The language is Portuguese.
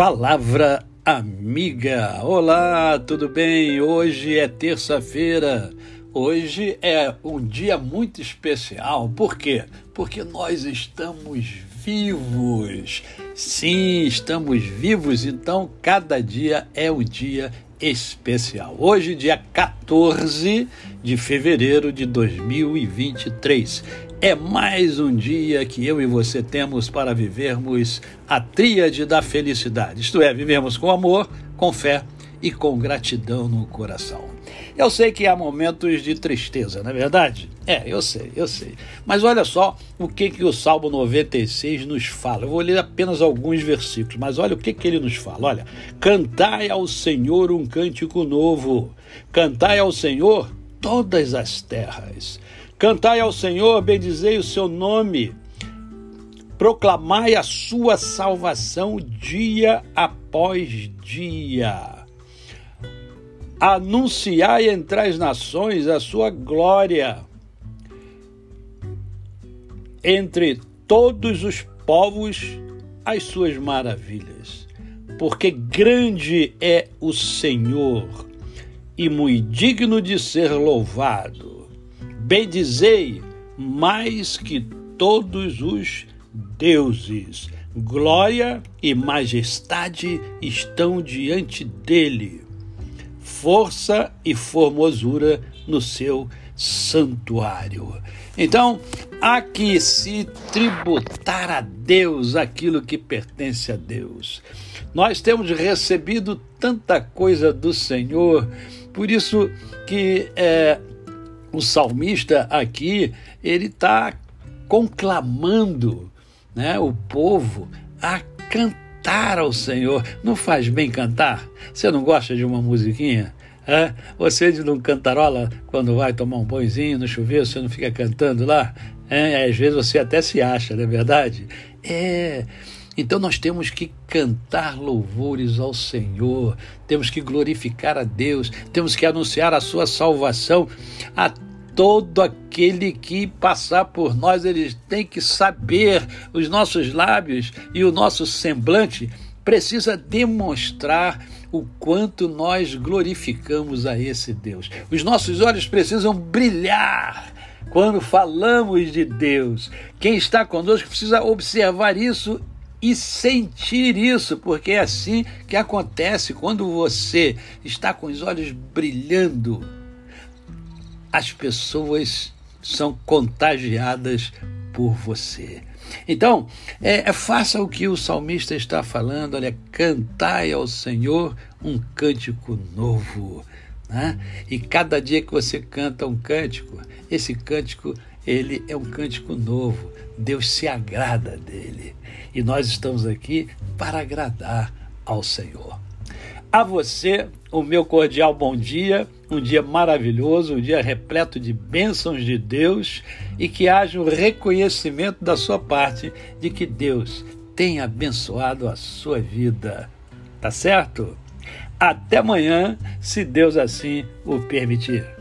Palavra Amiga. Olá, tudo bem? Hoje é terça-feira. Hoje é um dia muito especial. Por quê? Porque nós estamos vivos. Sim, estamos vivos, então cada dia é um dia especial. Hoje, dia 14 de fevereiro de 2023. É mais um dia que eu e você temos para vivermos a tríade da felicidade, isto é, vivemos com amor, com fé e com gratidão no coração. Eu sei que há momentos de tristeza, não é verdade? É, eu sei, eu sei. Mas olha só o que, que o Salmo 96 nos fala. Eu vou ler apenas alguns versículos, mas olha o que, que ele nos fala. Olha, cantai ao Senhor um cântico novo, cantai ao Senhor todas as terras Cantai ao Senhor, bendizei o seu nome, proclamai a sua salvação dia após dia. Anunciai entre as nações a sua glória, entre todos os povos as suas maravilhas, porque grande é o Senhor e muito digno de ser louvado bendizei mais que todos os deuses. Glória e majestade estão diante dele, força e formosura no seu santuário. Então, há que se tributar a Deus aquilo que pertence a Deus. Nós temos recebido tanta coisa do Senhor, por isso que é, o salmista aqui, ele está conclamando né, o povo a cantar ao Senhor. Não faz bem cantar? Você não gosta de uma musiquinha? É? Você não cantarola quando vai tomar um banhozinho no chuveiro, você não fica cantando lá? É, às vezes você até se acha, não é verdade? É. Então nós temos que cantar louvores ao Senhor, temos que glorificar a Deus, temos que anunciar a sua salvação a todo aquele que passar por nós, eles têm que saber, os nossos lábios e o nosso semblante precisa demonstrar o quanto nós glorificamos a esse Deus. Os nossos olhos precisam brilhar quando falamos de Deus. Quem está conosco precisa observar isso e sentir isso, porque é assim que acontece quando você está com os olhos brilhando. As pessoas são contagiadas por você. Então, é, é, faça o que o salmista está falando, olha, cantai ao Senhor um cântico novo. Né? E cada dia que você canta um cântico, esse cântico ele é um cântico novo. Deus se agrada dele. E nós estamos aqui para agradar ao Senhor. A você, o meu cordial bom dia, um dia maravilhoso, um dia repleto de bênçãos de Deus e que haja um reconhecimento da sua parte de que Deus tem abençoado a sua vida. Tá certo? Até amanhã, se Deus assim o permitir.